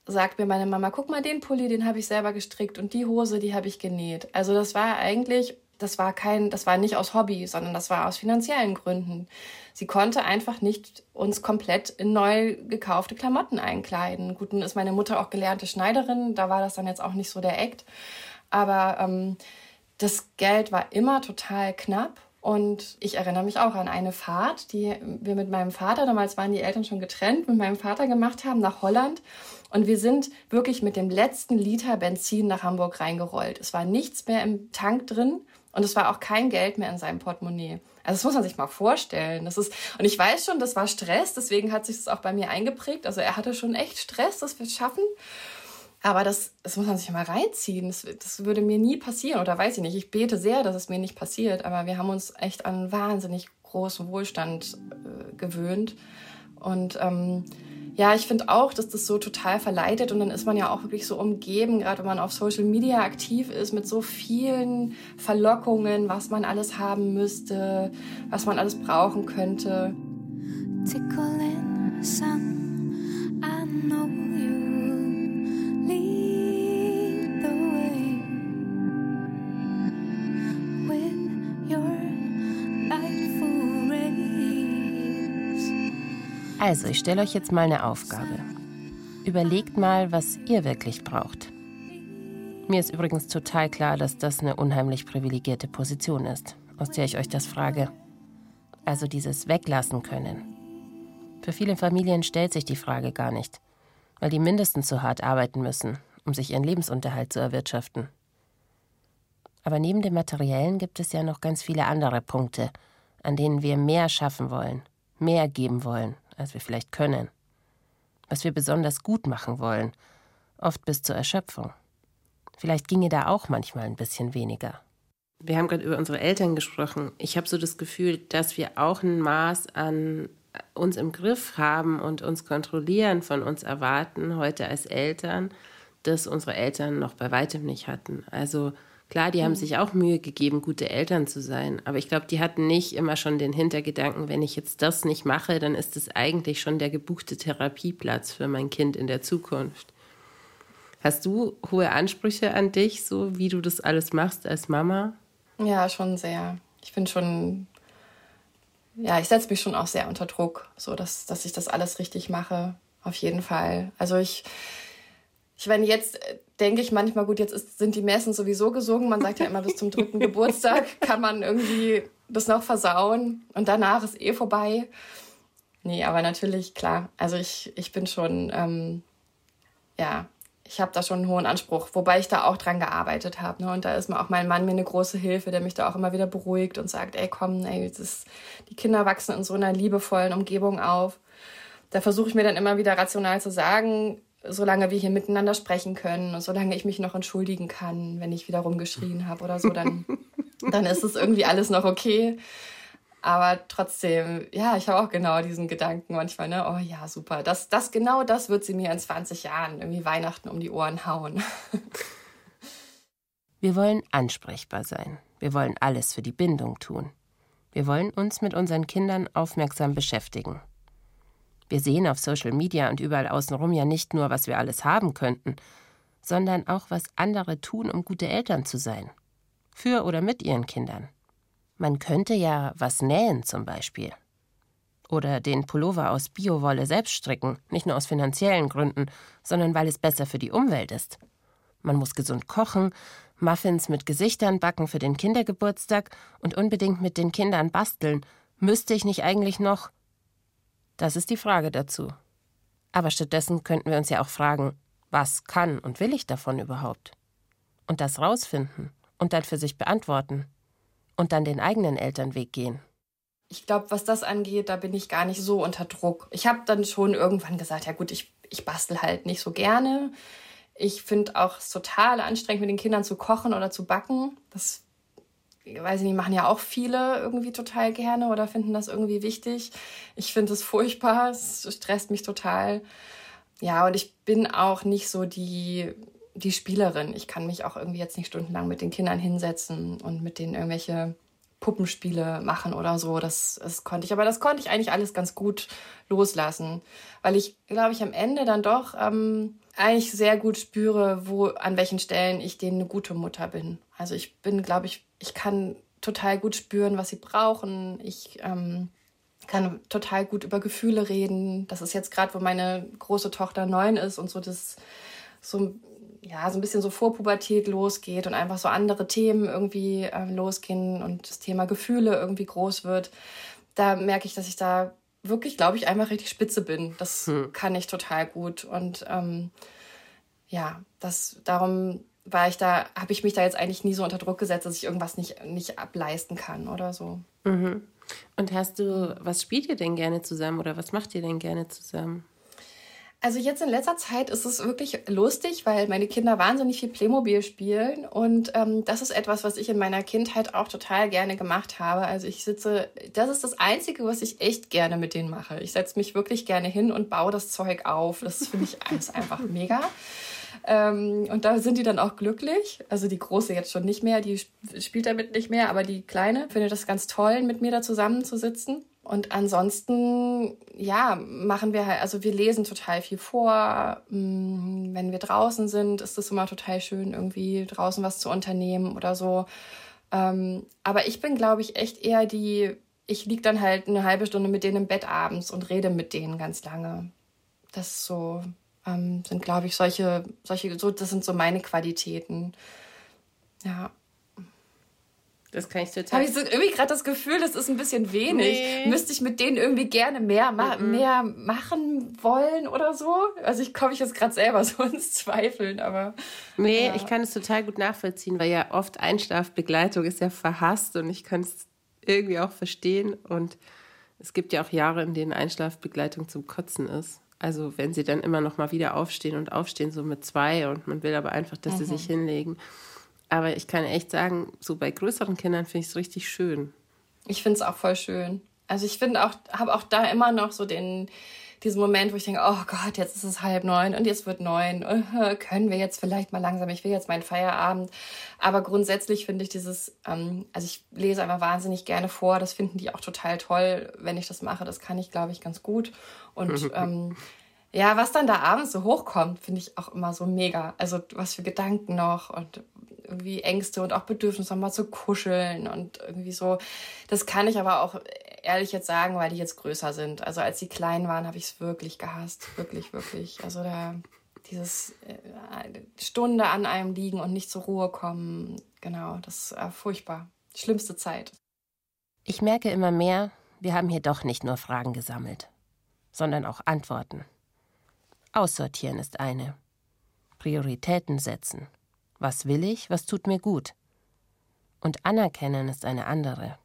sagt mir meine Mama, guck mal, den Pulli, den habe ich selber gestrickt und die Hose, die habe ich genäht. Also das war eigentlich, das war kein, das war nicht aus Hobby, sondern das war aus finanziellen Gründen. Sie konnte einfach nicht uns komplett in neu gekaufte Klamotten einkleiden. Gut, nun ist meine Mutter auch gelernte Schneiderin, da war das dann jetzt auch nicht so der Act. Aber ähm, das Geld war immer total knapp und ich erinnere mich auch an eine Fahrt, die wir mit meinem Vater, damals waren die Eltern schon getrennt, mit meinem Vater gemacht haben nach Holland. Und wir sind wirklich mit dem letzten Liter Benzin nach Hamburg reingerollt. Es war nichts mehr im Tank drin und es war auch kein Geld mehr in seinem Portemonnaie. Also das muss man sich mal vorstellen. Das ist, und ich weiß schon, das war Stress, deswegen hat sich das auch bei mir eingeprägt. Also er hatte schon echt Stress, dass wir es schaffen. Aber das, das muss man sich mal reinziehen. Das, das würde mir nie passieren. Oder weiß ich nicht. Ich bete sehr, dass es mir nicht passiert. Aber wir haben uns echt an wahnsinnig großen Wohlstand äh, gewöhnt. Und ähm, ja, ich finde auch, dass das so total verleitet. Und dann ist man ja auch wirklich so umgeben, gerade wenn man auf Social Media aktiv ist, mit so vielen Verlockungen, was man alles haben müsste, was man alles brauchen könnte. Tickle in sun, I know Also, ich stelle euch jetzt mal eine Aufgabe. Überlegt mal, was ihr wirklich braucht. Mir ist übrigens total klar, dass das eine unheimlich privilegierte Position ist, aus der ich euch das frage. Also dieses Weglassen können. Für viele Familien stellt sich die Frage gar nicht, weil die mindestens so hart arbeiten müssen, um sich ihren Lebensunterhalt zu erwirtschaften. Aber neben dem Materiellen gibt es ja noch ganz viele andere Punkte, an denen wir mehr schaffen wollen, mehr geben wollen als wir vielleicht können, was wir besonders gut machen wollen, oft bis zur Erschöpfung. Vielleicht ginge da auch manchmal ein bisschen weniger. Wir haben gerade über unsere Eltern gesprochen. Ich habe so das Gefühl, dass wir auch ein Maß an uns im Griff haben und uns kontrollieren von uns erwarten, heute als Eltern, das unsere Eltern noch bei weitem nicht hatten. Also klar, die haben mhm. sich auch Mühe gegeben, gute Eltern zu sein, aber ich glaube, die hatten nicht immer schon den Hintergedanken, wenn ich jetzt das nicht mache, dann ist es eigentlich schon der gebuchte Therapieplatz für mein Kind in der Zukunft. Hast du hohe Ansprüche an dich, so wie du das alles machst als Mama? Ja, schon sehr. Ich bin schon, ja, ich setze mich schon auch sehr unter Druck, so dass, dass ich das alles richtig mache. Auf jeden Fall. Also ich, ich meine, jetzt äh, denke ich manchmal, gut, jetzt ist, sind die Messen sowieso gesungen. Man sagt ja immer, bis zum dritten Geburtstag kann man irgendwie das noch versauen und danach ist eh vorbei. Nee, aber natürlich, klar. Also ich, ich bin schon, ähm, ja, ich habe da schon einen hohen Anspruch, wobei ich da auch dran gearbeitet habe. Ne? Und da ist mir auch mein Mann mir eine große Hilfe, der mich da auch immer wieder beruhigt und sagt, ey komm, ey, ist, die Kinder wachsen in so einer liebevollen Umgebung auf. Da versuche ich mir dann immer wieder rational zu sagen, solange wir hier miteinander sprechen können und solange ich mich noch entschuldigen kann, wenn ich wieder rumgeschrien habe oder so, dann, dann ist es irgendwie alles noch okay. Aber trotzdem, ja, ich habe auch genau diesen Gedanken manchmal, ne? Oh ja, super. Das, das, genau das wird sie mir in 20 Jahren irgendwie Weihnachten um die Ohren hauen. Wir wollen ansprechbar sein. Wir wollen alles für die Bindung tun. Wir wollen uns mit unseren Kindern aufmerksam beschäftigen. Wir sehen auf Social Media und überall außenrum ja nicht nur, was wir alles haben könnten, sondern auch, was andere tun, um gute Eltern zu sein. Für oder mit ihren Kindern. Man könnte ja was nähen zum Beispiel. Oder den Pullover aus Biowolle selbst stricken, nicht nur aus finanziellen Gründen, sondern weil es besser für die Umwelt ist. Man muss gesund kochen, Muffins mit Gesichtern backen für den Kindergeburtstag und unbedingt mit den Kindern basteln. Müsste ich nicht eigentlich noch? Das ist die Frage dazu. Aber stattdessen könnten wir uns ja auch fragen, was kann und will ich davon überhaupt? Und das rausfinden und dann für sich beantworten und dann den eigenen Elternweg gehen? Ich glaube, was das angeht, da bin ich gar nicht so unter Druck. Ich habe dann schon irgendwann gesagt, ja gut, ich, ich bastel halt nicht so gerne. Ich finde auch es total anstrengend, mit den Kindern zu kochen oder zu backen. Das ich weiß nicht, machen ja auch viele irgendwie total gerne oder finden das irgendwie wichtig. Ich finde es furchtbar, es stresst mich total. Ja, und ich bin auch nicht so die die Spielerin. Ich kann mich auch irgendwie jetzt nicht stundenlang mit den Kindern hinsetzen und mit denen irgendwelche Puppenspiele machen oder so. Das, das konnte ich. Aber das konnte ich eigentlich alles ganz gut loslassen, weil ich, glaube ich, am Ende dann doch ähm, eigentlich sehr gut spüre, wo, an welchen Stellen ich denen eine gute Mutter bin. Also ich bin, glaube ich, ich kann total gut spüren, was sie brauchen. Ich ähm, kann total gut über Gefühle reden. Das ist jetzt gerade, wo meine große Tochter neun ist und so das so ja, so ein bisschen so Vorpubertät losgeht und einfach so andere Themen irgendwie äh, losgehen und das Thema Gefühle irgendwie groß wird, da merke ich, dass ich da wirklich, glaube ich, einfach richtig spitze bin. Das hm. kann ich total gut. Und ähm, ja, das darum war ich da, habe ich mich da jetzt eigentlich nie so unter Druck gesetzt, dass ich irgendwas nicht, nicht ableisten kann oder so. Mhm. Und hast du, was spielt ihr denn gerne zusammen oder was macht ihr denn gerne zusammen? Also jetzt in letzter Zeit ist es wirklich lustig, weil meine Kinder wahnsinnig viel Playmobil spielen und ähm, das ist etwas, was ich in meiner Kindheit auch total gerne gemacht habe. Also ich sitze, das ist das Einzige, was ich echt gerne mit denen mache. Ich setze mich wirklich gerne hin und baue das Zeug auf. Das finde ich alles einfach mega. Ähm, und da sind die dann auch glücklich. Also die große jetzt schon nicht mehr, die spielt damit nicht mehr, aber die kleine findet das ganz toll, mit mir da zusammenzusitzen. Und ansonsten, ja, machen wir halt, also wir lesen total viel vor. Mm, wenn wir draußen sind, ist es immer total schön, irgendwie draußen was zu unternehmen oder so. Ähm, aber ich bin, glaube ich, echt eher die, ich liege dann halt eine halbe Stunde mit denen im Bett abends und rede mit denen ganz lange. Das ist so, ähm, sind, glaube ich, solche, solche, so, das sind so meine Qualitäten. Ja. Das kann ich total. Habe ich so irgendwie gerade das Gefühl, das ist ein bisschen wenig. Nee. Müsste ich mit denen irgendwie gerne mehr, ma mhm. mehr machen wollen oder so? Also ich komme ich jetzt gerade selber so ins Zweifeln, aber. Nee, ja. ich kann es total gut nachvollziehen, weil ja oft Einschlafbegleitung ist ja verhasst und ich kann es irgendwie auch verstehen. Und es gibt ja auch Jahre, in denen Einschlafbegleitung zum Kotzen ist. Also wenn sie dann immer noch mal wieder aufstehen und aufstehen, so mit zwei und man will aber einfach, dass mhm. sie sich hinlegen. Aber ich kann echt sagen, so bei größeren Kindern finde ich es richtig schön. Ich finde es auch voll schön. Also ich finde auch, habe auch da immer noch so den, diesen Moment, wo ich denke, oh Gott, jetzt ist es halb neun und jetzt wird neun. Uh, können wir jetzt vielleicht mal langsam, ich will jetzt meinen Feierabend. Aber grundsätzlich finde ich dieses, ähm, also ich lese einfach wahnsinnig gerne vor. Das finden die auch total toll, wenn ich das mache. Das kann ich, glaube ich, ganz gut. Und ähm, ja, was dann da abends so hochkommt, finde ich auch immer so mega. Also was für Gedanken noch und irgendwie Ängste und auch Bedürfnisse nochmal zu kuscheln und irgendwie so. Das kann ich aber auch ehrlich jetzt sagen, weil die jetzt größer sind. Also als sie klein waren, habe ich es wirklich gehasst. Wirklich, wirklich. Also da dieses äh, Stunde an einem liegen und nicht zur Ruhe kommen, genau, das ist furchtbar. Schlimmste Zeit. Ich merke immer mehr, wir haben hier doch nicht nur Fragen gesammelt, sondern auch Antworten. Aussortieren ist eine. Prioritäten setzen. Was will ich, was tut mir gut? Und anerkennen ist eine andere.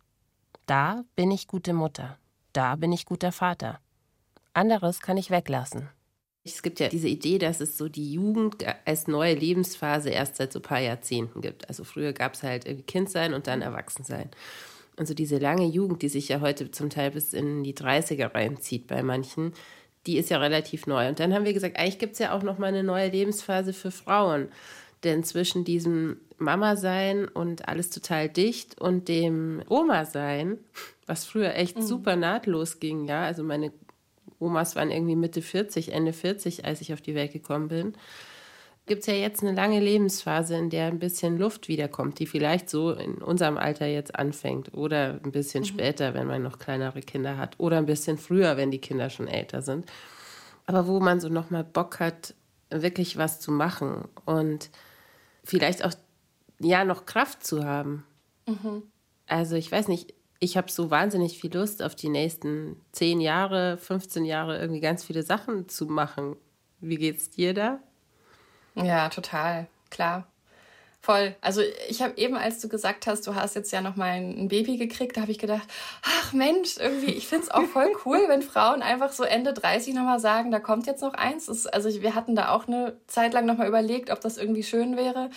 Da bin ich gute Mutter, da bin ich guter Vater. Anderes kann ich weglassen. Es gibt ja diese Idee, dass es so die Jugend als neue Lebensphase erst seit so ein paar Jahrzehnten gibt. Also früher gab es halt irgendwie Kind sein und dann Erwachsensein. Und so diese lange Jugend, die sich ja heute zum Teil bis in die 30er reinzieht bei manchen, die ist ja relativ neu. Und dann haben wir gesagt, eigentlich gibt es ja auch noch mal eine neue Lebensphase für Frauen. Denn zwischen diesem Mama-Sein und alles total dicht und dem Oma-Sein, was früher echt mhm. super nahtlos ging, ja, also meine Omas waren irgendwie Mitte 40, Ende 40, als ich auf die Welt gekommen bin, gibt es ja jetzt eine lange Lebensphase, in der ein bisschen Luft wiederkommt, die vielleicht so in unserem Alter jetzt anfängt oder ein bisschen mhm. später, wenn man noch kleinere Kinder hat oder ein bisschen früher, wenn die Kinder schon älter sind. Aber wo man so nochmal Bock hat, wirklich was zu machen und vielleicht auch ja noch Kraft zu haben. Mhm. Also ich weiß nicht, ich habe so wahnsinnig viel Lust auf die nächsten zehn Jahre, 15 Jahre irgendwie ganz viele Sachen zu machen. Wie geht's dir da? Ja, total, klar. Voll. Also ich habe eben, als du gesagt hast, du hast jetzt ja noch mal ein Baby gekriegt, da habe ich gedacht, ach Mensch, irgendwie, ich finde es auch voll cool, wenn Frauen einfach so Ende 30 noch mal sagen, da kommt jetzt noch eins. Das, also wir hatten da auch eine Zeit lang noch mal überlegt, ob das irgendwie schön wäre.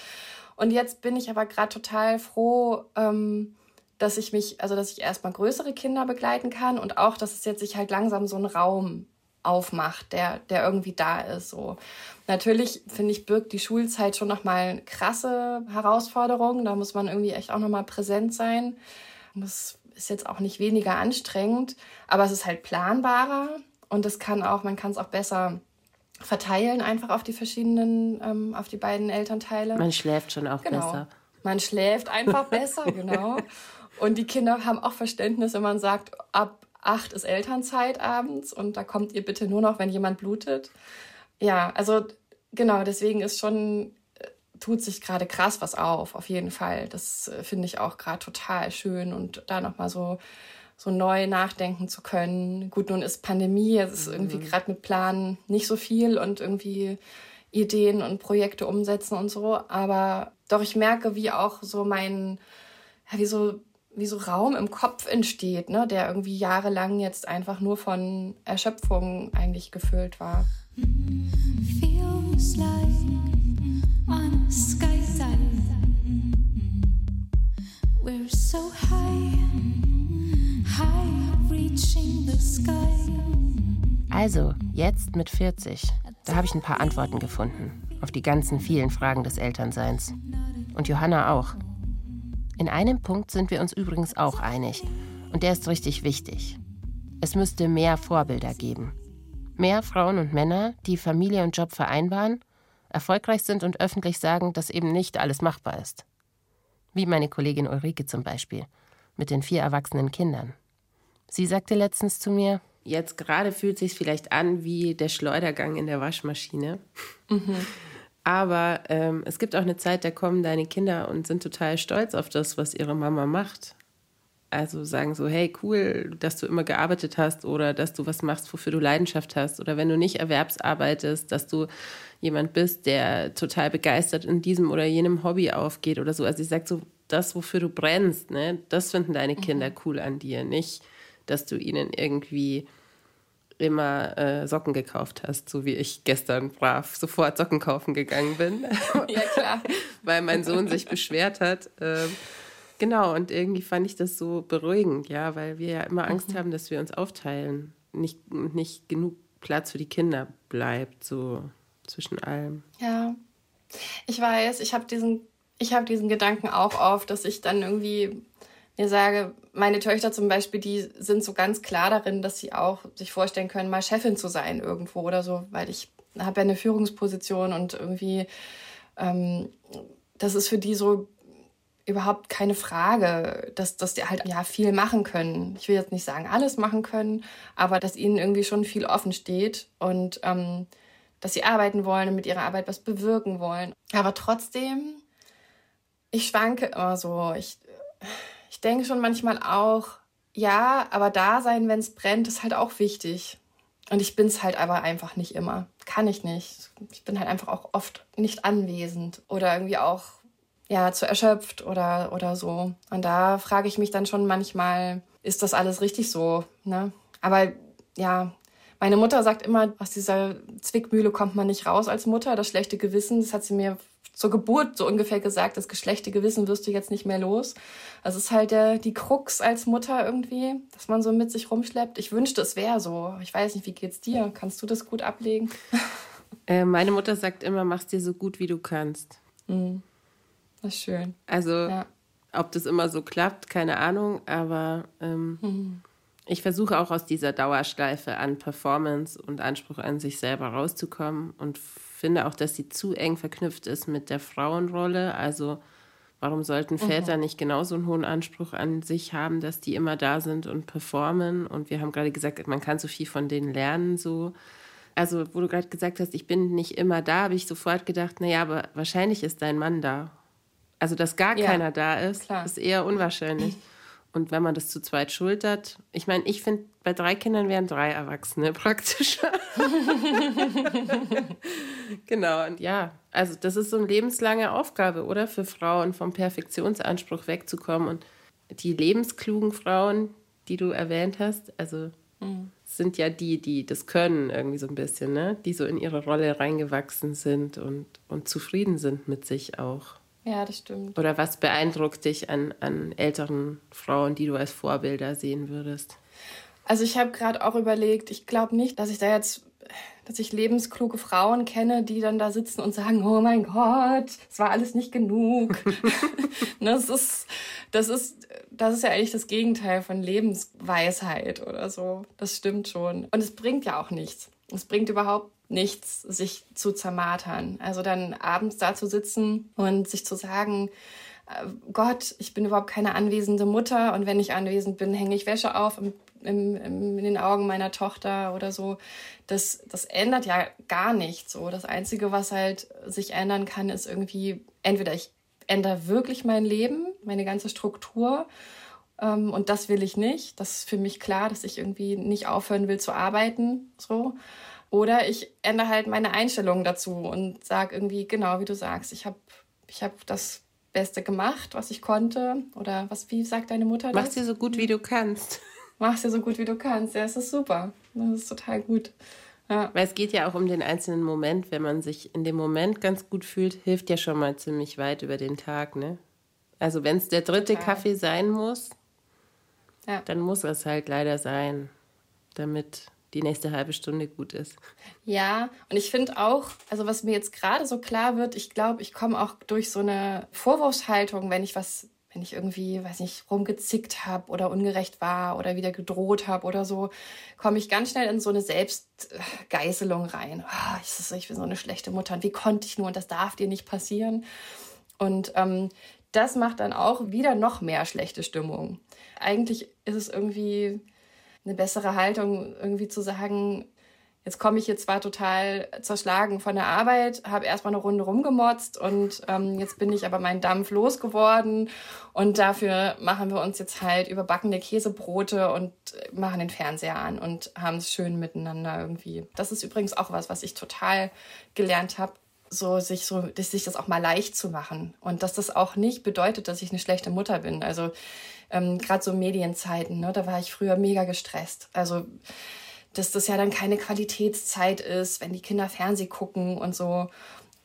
Und jetzt bin ich aber gerade total froh, ähm, dass ich mich, also dass ich erstmal größere Kinder begleiten kann und auch, dass es jetzt sich halt langsam so ein Raum aufmacht, der, der irgendwie da ist. So. Natürlich, finde ich, birgt die Schulzeit schon nochmal krasse Herausforderungen. Da muss man irgendwie echt auch nochmal präsent sein. Das ist jetzt auch nicht weniger anstrengend, aber es ist halt planbarer und es kann auch, man kann es auch besser verteilen, einfach auf die verschiedenen, ähm, auf die beiden Elternteile. Man schläft schon auch genau. besser. Man schläft einfach besser, genau. Und die Kinder haben auch Verständnis, wenn man sagt, ab acht ist Elternzeit abends und da kommt ihr bitte nur noch, wenn jemand blutet. Ja, also genau, deswegen ist schon, äh, tut sich gerade krass was auf, auf jeden Fall. Das äh, finde ich auch gerade total schön und da nochmal so, so neu nachdenken zu können. Gut, nun ist Pandemie, es ist irgendwie mhm. gerade mit Planen nicht so viel und irgendwie Ideen und Projekte umsetzen und so. Aber doch, ich merke, wie auch so mein, ja, wie so wie so Raum im Kopf entsteht, ne, der irgendwie jahrelang jetzt einfach nur von Erschöpfung eigentlich gefüllt war. Feels like on a. We're so high, high reaching the sky. Also, jetzt mit 40, da habe ich ein paar Antworten gefunden auf die ganzen vielen Fragen des Elternseins. Und Johanna auch. In einem Punkt sind wir uns übrigens auch einig, und der ist richtig wichtig. Es müsste mehr Vorbilder geben. Mehr Frauen und Männer, die Familie und Job vereinbaren, erfolgreich sind und öffentlich sagen, dass eben nicht alles machbar ist. Wie meine Kollegin Ulrike zum Beispiel, mit den vier erwachsenen Kindern. Sie sagte letztens zu mir, Jetzt gerade fühlt sich vielleicht an wie der Schleudergang in der Waschmaschine. Mhm. Aber ähm, es gibt auch eine Zeit, da kommen deine Kinder und sind total stolz auf das, was ihre Mama macht. Also sagen so, hey, cool, dass du immer gearbeitet hast oder dass du was machst, wofür du Leidenschaft hast. Oder wenn du nicht erwerbsarbeitest, dass du jemand bist, der total begeistert in diesem oder jenem Hobby aufgeht oder so. Also ich sage so, das, wofür du brennst, ne, das finden deine Kinder mhm. cool an dir. Nicht, dass du ihnen irgendwie immer äh, Socken gekauft hast, so wie ich gestern brav sofort Socken kaufen gegangen bin. ja, klar. Weil mein Sohn sich beschwert hat. Ähm, genau, und irgendwie fand ich das so beruhigend, ja, weil wir ja immer Angst mhm. haben, dass wir uns aufteilen. Nicht, nicht genug Platz für die Kinder bleibt, so zwischen allem. Ja. Ich weiß, ich habe diesen, hab diesen Gedanken auch oft, dass ich dann irgendwie mir sage, meine Töchter zum Beispiel, die sind so ganz klar darin, dass sie auch sich vorstellen können, mal Chefin zu sein irgendwo oder so, weil ich habe ja eine Führungsposition und irgendwie, ähm, das ist für die so überhaupt keine Frage, dass, dass die halt ja viel machen können. Ich will jetzt nicht sagen, alles machen können, aber dass ihnen irgendwie schon viel offen steht und ähm, dass sie arbeiten wollen und mit ihrer Arbeit was bewirken wollen. Aber trotzdem, ich schwanke immer so. Ich, ich denke schon manchmal auch, ja, aber da sein, wenn es brennt, ist halt auch wichtig. Und ich bin es halt aber einfach nicht immer. Kann ich nicht. Ich bin halt einfach auch oft nicht anwesend oder irgendwie auch ja zu erschöpft oder oder so. Und da frage ich mich dann schon manchmal, ist das alles richtig so? Ne? Aber ja, meine Mutter sagt immer, aus dieser Zwickmühle kommt man nicht raus als Mutter. Das schlechte Gewissen, das hat sie mir zur Geburt so ungefähr gesagt, das geschlechte Gewissen wirst du jetzt nicht mehr los. Also es ist halt der, die Krux als Mutter irgendwie, dass man so mit sich rumschleppt. Ich wünschte, es wäre so. Ich weiß nicht, wie geht's dir? Kannst du das gut ablegen? Äh, meine Mutter sagt immer, mach's dir so gut, wie du kannst. Mhm. Das ist schön. Also, ja. ob das immer so klappt, keine Ahnung, aber ähm, mhm. ich versuche auch aus dieser Dauerschleife an Performance und Anspruch an sich selber rauszukommen und finde auch, dass sie zu eng verknüpft ist mit der Frauenrolle. Also warum sollten mhm. Väter mhm. nicht genauso einen hohen Anspruch an sich haben, dass die immer da sind und performen? Und wir haben gerade gesagt, man kann so viel von denen lernen, so. Also, wo du gerade gesagt hast, ich bin nicht immer da, habe ich sofort gedacht, naja, aber wahrscheinlich ist dein Mann da. Also, dass gar ja, keiner da ist, klar. ist eher unwahrscheinlich. Und wenn man das zu zweit schultert, ich meine, ich finde, bei drei Kindern wären drei Erwachsene praktischer. genau, und ja, also das ist so eine lebenslange Aufgabe, oder? Für Frauen vom Perfektionsanspruch wegzukommen. Und die lebensklugen Frauen, die du erwähnt hast, also mhm. sind ja die, die das können irgendwie so ein bisschen, ne? Die so in ihre Rolle reingewachsen sind und, und zufrieden sind mit sich auch. Ja, das stimmt. Oder was beeindruckt dich an, an älteren Frauen, die du als Vorbilder sehen würdest? Also ich habe gerade auch überlegt, ich glaube nicht, dass ich da jetzt, dass ich lebenskluge Frauen kenne, die dann da sitzen und sagen, oh mein Gott, es war alles nicht genug. das ist, das ist, das ist ja eigentlich das Gegenteil von Lebensweisheit oder so. Das stimmt schon. Und es bringt ja auch nichts. Es bringt überhaupt nichts, sich zu zermartern. Also dann abends da zu sitzen und sich zu sagen, äh, Gott, ich bin überhaupt keine anwesende Mutter und wenn ich anwesend bin, hänge ich Wäsche auf im, im, im, in den Augen meiner Tochter oder so. Das, das ändert ja gar nichts. So. Das Einzige, was halt sich ändern kann, ist irgendwie, entweder ich ändere wirklich mein Leben, meine ganze Struktur ähm, und das will ich nicht. Das ist für mich klar, dass ich irgendwie nicht aufhören will zu arbeiten. So. Oder ich ändere halt meine Einstellung dazu und sage irgendwie, genau wie du sagst, ich habe ich hab das Beste gemacht, was ich konnte. Oder was, wie sagt deine Mutter das? Mach dir so gut, wie du kannst. Mach dir so gut, wie du kannst. Ja, es ist super. Das ist total gut. Ja. Weil es geht ja auch um den einzelnen Moment. Wenn man sich in dem Moment ganz gut fühlt, hilft ja schon mal ziemlich weit über den Tag, ne? Also wenn es der dritte total. Kaffee sein muss, ja. dann muss es halt leider sein, damit die nächste halbe Stunde gut ist. Ja, und ich finde auch, also was mir jetzt gerade so klar wird, ich glaube, ich komme auch durch so eine Vorwurfshaltung, wenn ich was, wenn ich irgendwie, weiß nicht, rumgezickt habe oder ungerecht war oder wieder gedroht habe oder so, komme ich ganz schnell in so eine Selbstgeißelung rein. Oh, ich, bin so eine schlechte Mutter und wie konnte ich nur und das darf dir nicht passieren. Und ähm, das macht dann auch wieder noch mehr schlechte Stimmung. Eigentlich ist es irgendwie eine bessere Haltung, irgendwie zu sagen, jetzt komme ich hier zwar total zerschlagen von der Arbeit, habe erstmal eine Runde rumgemotzt und ähm, jetzt bin ich aber meinen Dampf losgeworden und dafür machen wir uns jetzt halt überbackene Käsebrote und machen den Fernseher an und haben es schön miteinander irgendwie. Das ist übrigens auch was, was ich total gelernt habe, so sich so sich das auch mal leicht zu machen und dass das auch nicht bedeutet, dass ich eine schlechte Mutter bin. Also ähm, gerade so Medienzeiten, ne, da war ich früher mega gestresst. Also dass das ja dann keine Qualitätszeit ist, wenn die Kinder Fernseh gucken und so.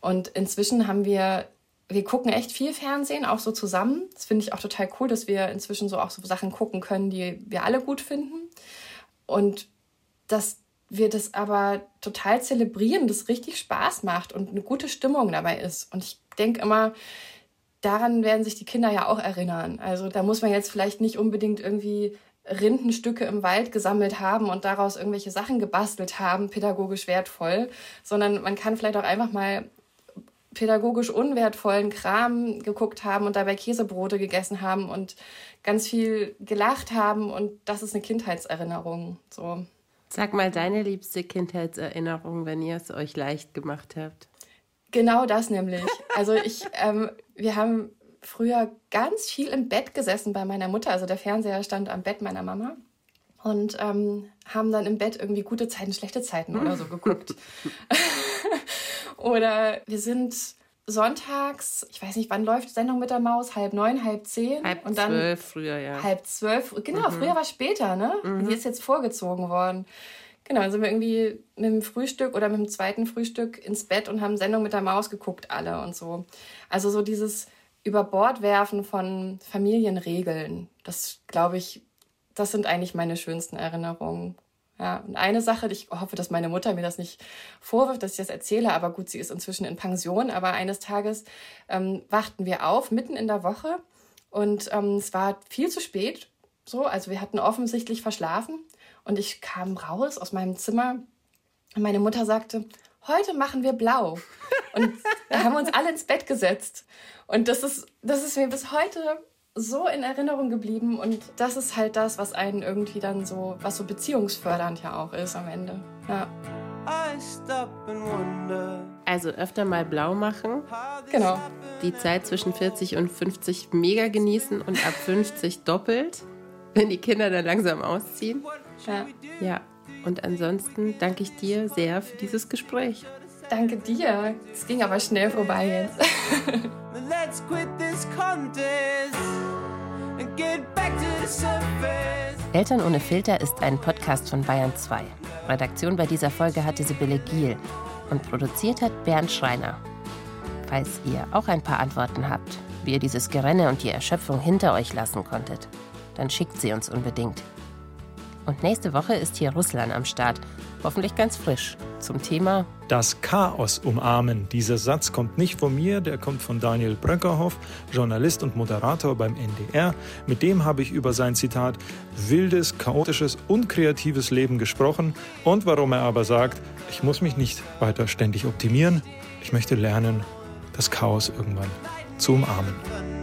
Und inzwischen haben wir, wir gucken echt viel Fernsehen, auch so zusammen. Das finde ich auch total cool, dass wir inzwischen so auch so Sachen gucken können, die wir alle gut finden. Und dass wir das aber total zelebrieren, das richtig Spaß macht und eine gute Stimmung dabei ist. Und ich denke immer, daran werden sich die Kinder ja auch erinnern. Also da muss man jetzt vielleicht nicht unbedingt irgendwie Rindenstücke im Wald gesammelt haben und daraus irgendwelche Sachen gebastelt haben, pädagogisch wertvoll, sondern man kann vielleicht auch einfach mal pädagogisch unwertvollen Kram geguckt haben und dabei Käsebrote gegessen haben und ganz viel gelacht haben und das ist eine Kindheitserinnerung. So. Sag mal deine liebste Kindheitserinnerung, wenn ihr es euch leicht gemacht habt. Genau das nämlich. Also ich, ähm, wir haben früher ganz viel im Bett gesessen bei meiner Mutter. Also der Fernseher stand am Bett meiner Mama. Und ähm, haben dann im Bett irgendwie gute Zeiten, schlechte Zeiten oder so geguckt. oder wir sind sonntags, ich weiß nicht, wann läuft Sendung mit der Maus? Halb neun, halb zehn? Halb und dann zwölf früher, ja. Halb zwölf, genau, mhm. früher war später, ne? Mhm. Die ist jetzt vorgezogen worden. Genau, dann sind wir irgendwie mit dem Frühstück oder mit dem zweiten Frühstück ins Bett und haben Sendung mit der Maus geguckt, alle und so. Also so dieses über Bord werfen von Familienregeln, das glaube ich, das sind eigentlich meine schönsten Erinnerungen. Ja, und eine Sache, ich hoffe, dass meine Mutter mir das nicht vorwirft, dass ich das erzähle, aber gut, sie ist inzwischen in Pension, aber eines Tages ähm, wachten wir auf, mitten in der Woche, und ähm, es war viel zu spät, so, also wir hatten offensichtlich verschlafen, und ich kam raus aus meinem Zimmer, und meine Mutter sagte, heute machen wir blau. Und da haben wir uns alle ins Bett gesetzt. Und das ist, das ist mir bis heute so in Erinnerung geblieben. Und das ist halt das, was einen irgendwie dann so, was so beziehungsfördernd ja auch ist am Ende. Ja. Also öfter mal blau machen. Genau. Die Zeit zwischen 40 und 50 mega genießen und ab 50 doppelt, wenn die Kinder dann langsam ausziehen. Ja. Ja. Und ansonsten danke ich dir sehr für dieses Gespräch. Danke dir. Es ging aber schnell vorbei jetzt. Eltern ohne Filter ist ein Podcast von Bayern 2. Redaktion bei dieser Folge hatte Sibylle Giel und produziert hat Bernd Schreiner. Falls ihr auch ein paar Antworten habt, wie ihr dieses Gerenne und die Erschöpfung hinter euch lassen konntet, dann schickt sie uns unbedingt. Und nächste Woche ist hier Russland am Start. Hoffentlich ganz frisch. Zum Thema Das Chaos umarmen. Dieser Satz kommt nicht von mir, der kommt von Daniel Bröckerhoff, Journalist und Moderator beim NDR. Mit dem habe ich über sein Zitat wildes, chaotisches, unkreatives Leben gesprochen und warum er aber sagt, ich muss mich nicht weiter ständig optimieren. Ich möchte lernen, das Chaos irgendwann zu umarmen.